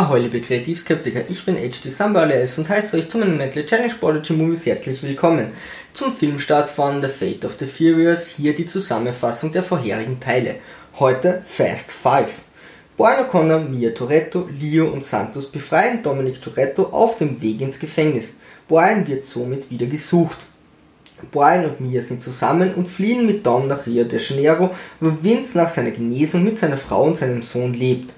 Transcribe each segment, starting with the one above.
Ahoi liebe Kreativskeptiker, ich bin HD Sambales und heiße euch zu meinem Metal Challenge Prodigy Movies herzlich willkommen. Zum Filmstart von The Fate of the Furious, hier die Zusammenfassung der vorherigen Teile. Heute Fast 5. Brian O'Connor, Mia Toretto, Leo und Santos befreien Dominic Toretto auf dem Weg ins Gefängnis. Brian wird somit wieder gesucht. Brian und Mia sind zusammen und fliehen mit Dom nach Rio de Janeiro, wo Vince nach seiner Genesung mit seiner Frau und seinem Sohn lebt.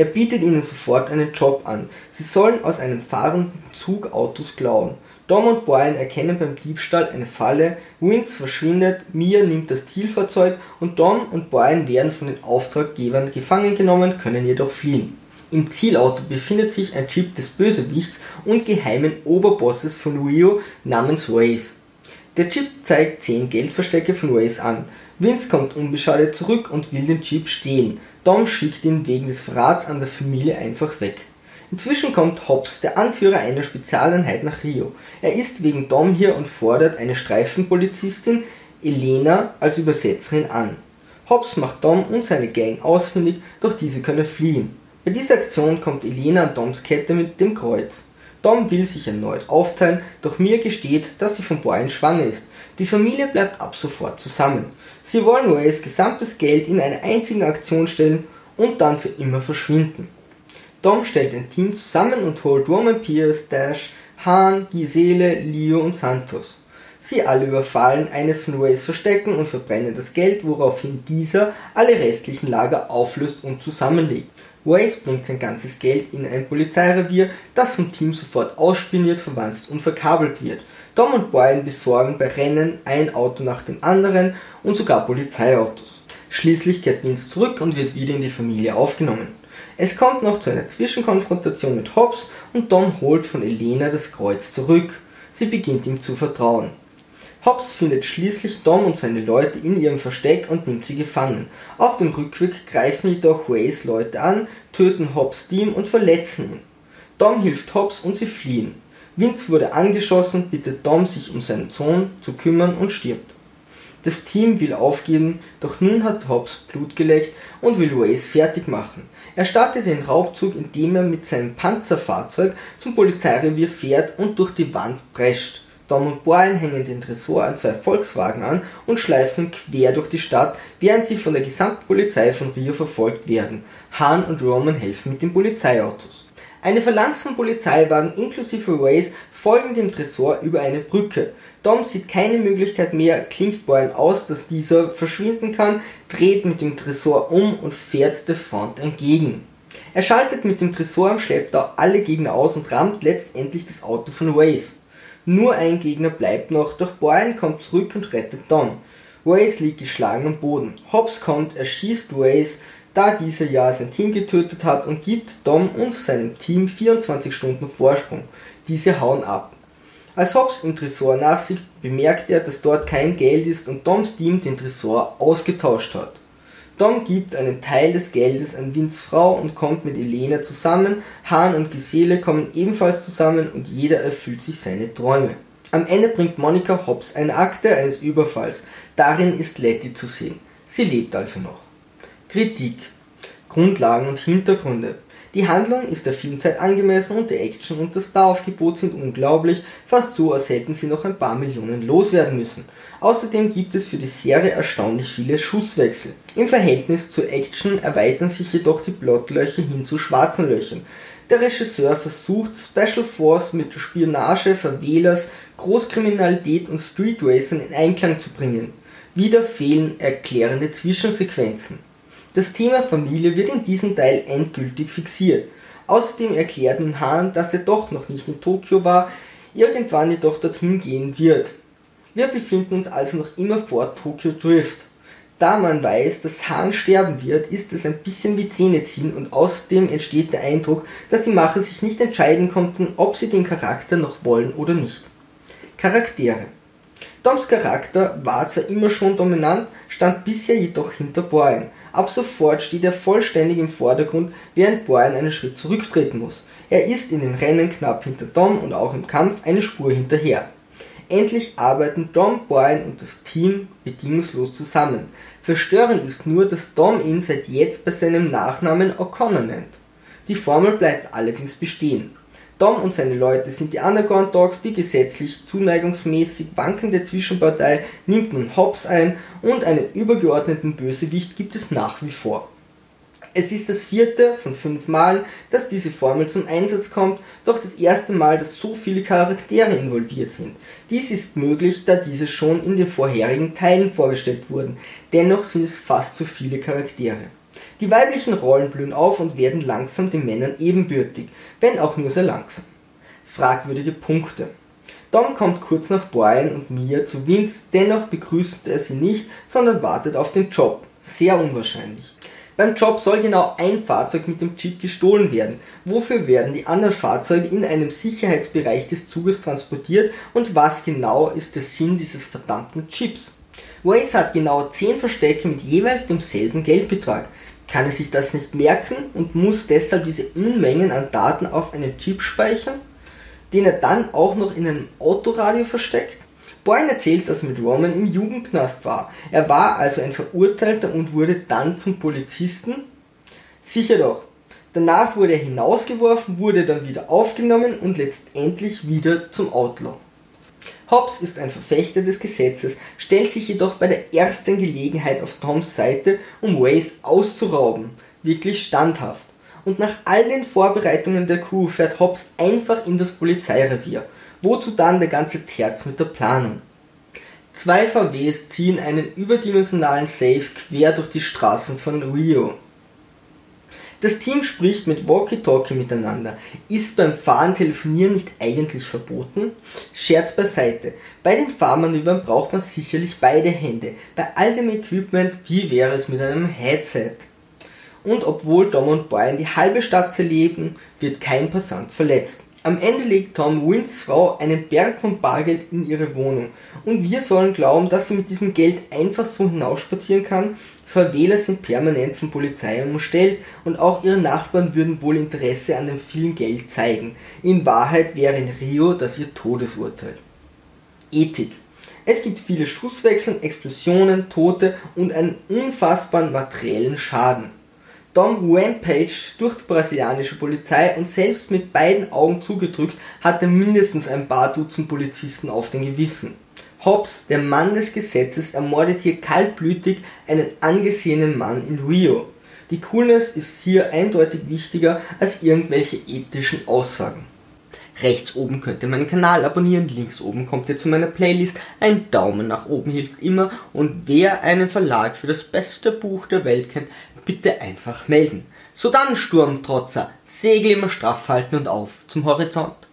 Er bietet ihnen sofort einen Job an. Sie sollen aus einem fahrenden Zug Autos klauen. Dom und Brian erkennen beim Diebstahl eine Falle, Vince verschwindet, Mia nimmt das Zielfahrzeug und Dom und Brian werden von den Auftraggebern gefangen genommen, können jedoch fliehen. Im Zielauto befindet sich ein Chip des Bösewichts und geheimen Oberbosses von Rio namens Waze. Der Chip zeigt 10 Geldverstecke von Waze an. Vince kommt unbeschadet zurück und will den Chip stehlen. Dom schickt ihn wegen des Verrats an der Familie einfach weg. Inzwischen kommt Hobbs, der Anführer einer Spezialeinheit, nach Rio. Er ist wegen Dom hier und fordert eine Streifenpolizistin, Elena, als Übersetzerin an. Hobbs macht Dom und seine Gang ausfindig, doch diese können fliehen. Bei dieser Aktion kommt Elena an Doms Kette mit dem Kreuz. Dom will sich erneut aufteilen, doch Mia gesteht, dass sie von Brian schwanger ist. Die Familie bleibt ab sofort zusammen. Sie wollen Ways gesamtes Geld in eine einzige Aktion stellen und dann für immer verschwinden. Dom stellt ein Team zusammen und holt Roman Pierce, Dash, Han, Gisele, Leo und Santos. Sie alle überfallen eines von Ways Verstecken und verbrennen das Geld, woraufhin dieser alle restlichen Lager auflöst und zusammenlegt. Waze bringt sein ganzes Geld in ein Polizeirevier, das vom Team sofort ausspioniert, verwanzt und verkabelt wird. Tom und Brian besorgen bei Rennen ein Auto nach dem anderen und sogar Polizeiautos. Schließlich kehrt Vince zurück und wird wieder in die Familie aufgenommen. Es kommt noch zu einer Zwischenkonfrontation mit Hobbs und Tom holt von Elena das Kreuz zurück. Sie beginnt ihm zu vertrauen. Hobbs findet schließlich Dom und seine Leute in ihrem Versteck und nimmt sie gefangen. Auf dem Rückweg greifen jedoch Ways Leute an, töten Hobbs Team und verletzen ihn. Dom hilft Hobbs und sie fliehen. Vince wurde angeschossen, bittet Dom sich um seinen Sohn zu kümmern und stirbt. Das Team will aufgeben, doch nun hat Hobbs Blut geleckt und will Ways fertig machen. Er startet den Raubzug, indem er mit seinem Panzerfahrzeug zum Polizeirevier fährt und durch die Wand prescht. Dom und Brian hängen den Tresor an zwei Volkswagen an und schleifen quer durch die Stadt, während sie von der gesamten Polizei von Rio verfolgt werden. Han und Roman helfen mit den Polizeiautos. Eine Phalanx von Polizeiwagen inklusive Ways folgen dem Tresor über eine Brücke. Dom sieht keine Möglichkeit mehr, klingt Brian aus, dass dieser verschwinden kann, dreht mit dem Tresor um und fährt der Front entgegen. Er schaltet mit dem Tresor am Schlepptau alle Gegner aus und rammt letztendlich das Auto von Waze. Nur ein Gegner bleibt noch, doch Brian kommt zurück und rettet Don. Waze liegt geschlagen am Boden. Hobbs kommt, erschießt Waze, da dieser ja sein Team getötet hat und gibt Dom und seinem Team 24 Stunden Vorsprung. Diese hauen ab. Als Hobbs im Tresor nachsieht, bemerkt er, dass dort kein Geld ist und Doms Team den Tresor ausgetauscht hat. Dom gibt einen Teil des Geldes an Vince Frau und kommt mit Elena zusammen, Han und Gisele kommen ebenfalls zusammen und jeder erfüllt sich seine Träume. Am Ende bringt Monika Hobbs eine Akte eines Überfalls. Darin ist Letty zu sehen. Sie lebt also noch. Kritik Grundlagen und Hintergründe die Handlung ist der Filmzeit angemessen und die Action und das Staraufgebot sind unglaublich, fast so, als hätten sie noch ein paar Millionen loswerden müssen. Außerdem gibt es für die Serie erstaunlich viele Schusswechsel. Im Verhältnis zur Action erweitern sich jedoch die Plotlöcher hin zu schwarzen Löchern. Der Regisseur versucht, Special Force mit Spionage, Verwählers, Großkriminalität und Street Racing in Einklang zu bringen. Wieder fehlen erklärende Zwischensequenzen. Das Thema Familie wird in diesem Teil endgültig fixiert. Außerdem erklärt nun Han, dass er doch noch nicht in Tokio war, irgendwann jedoch dorthin gehen wird. Wir befinden uns also noch immer vor Tokyo Drift. Da man weiß, dass Han sterben wird, ist es ein bisschen wie Zähne ziehen und außerdem entsteht der Eindruck, dass die Macher sich nicht entscheiden konnten, ob sie den Charakter noch wollen oder nicht. Charaktere Toms Charakter war zwar immer schon dominant, stand bisher jedoch hinter Brian. Ab sofort steht er vollständig im Vordergrund, während Brian einen Schritt zurücktreten muss. Er ist in den Rennen knapp hinter Tom und auch im Kampf eine Spur hinterher. Endlich arbeiten Tom, Brian und das Team bedingungslos zusammen. Verstörend ist nur, dass Tom ihn seit jetzt bei seinem Nachnamen O'Connor nennt. Die Formel bleibt allerdings bestehen. Dom und seine Leute sind die Underground Dogs, die gesetzlich zuneigungsmäßig wankende Zwischenpartei nimmt nun Hobbs ein und einen übergeordneten Bösewicht gibt es nach wie vor. Es ist das vierte von fünf Malen, dass diese Formel zum Einsatz kommt, doch das erste Mal, dass so viele Charaktere involviert sind. Dies ist möglich, da diese schon in den vorherigen Teilen vorgestellt wurden, dennoch sind es fast zu viele Charaktere. Die weiblichen Rollen blühen auf und werden langsam den Männern ebenbürtig, wenn auch nur sehr langsam. Fragwürdige Punkte. Dom kommt kurz nach Brian und Mia zu Vince, dennoch begrüßt er sie nicht, sondern wartet auf den Job. Sehr unwahrscheinlich. Beim Job soll genau ein Fahrzeug mit dem Chip gestohlen werden. Wofür werden die anderen Fahrzeuge in einem Sicherheitsbereich des Zuges transportiert und was genau ist der Sinn dieses verdammten Chips? Waze hat genau 10 Verstecke mit jeweils demselben Geldbetrag. Kann er sich das nicht merken und muss deshalb diese Unmengen an Daten auf einen Chip speichern, den er dann auch noch in einem Autoradio versteckt? Boyne erzählt, dass mit Roman im Jugendknast war. Er war also ein Verurteilter und wurde dann zum Polizisten? Sicher doch. Danach wurde er hinausgeworfen, wurde dann wieder aufgenommen und letztendlich wieder zum Outlaw. Hobbs ist ein Verfechter des Gesetzes, stellt sich jedoch bei der ersten Gelegenheit auf Toms Seite, um Waze auszurauben. Wirklich standhaft. Und nach all den Vorbereitungen der Crew fährt Hobbs einfach in das Polizeirevier. Wozu dann der ganze Terz mit der Planung? Zwei VWs ziehen einen überdimensionalen Safe quer durch die Straßen von Rio. Das Team spricht mit Walkie-Talkie miteinander. Ist beim Fahren Telefonieren nicht eigentlich verboten? Scherz beiseite. Bei den Fahrmanövern braucht man sicherlich beide Hände. Bei all dem Equipment, wie wäre es mit einem Headset? Und obwohl Dom und Brian die halbe Stadt zerlegen, wird kein Passant verletzt. Am Ende legt Tom Wins Frau einen Berg von Bargeld in ihre Wohnung und wir sollen glauben, dass sie mit diesem Geld einfach so hinausspazieren kann. Verwähler sind permanent von Polizei umstellt und auch ihre Nachbarn würden wohl Interesse an dem vielen Geld zeigen. In Wahrheit wäre in Rio das ihr Todesurteil. Ethik. Es gibt viele Schusswechsel, Explosionen, Tote und einen unfassbaren materiellen Schaden. Dom Rampage durch die brasilianische Polizei und selbst mit beiden Augen zugedrückt hatte mindestens ein paar Dutzend Polizisten auf den Gewissen. Hobbs, der Mann des Gesetzes, ermordet hier kaltblütig einen angesehenen Mann in Rio. Die Coolness ist hier eindeutig wichtiger als irgendwelche ethischen Aussagen. Rechts oben könnt ihr meinen Kanal abonnieren, links oben kommt ihr zu meiner Playlist, ein Daumen nach oben hilft immer und wer einen Verlag für das beste Buch der Welt kennt, bitte einfach melden. So dann, Sturmtrotzer, Segel immer straff halten und auf zum Horizont.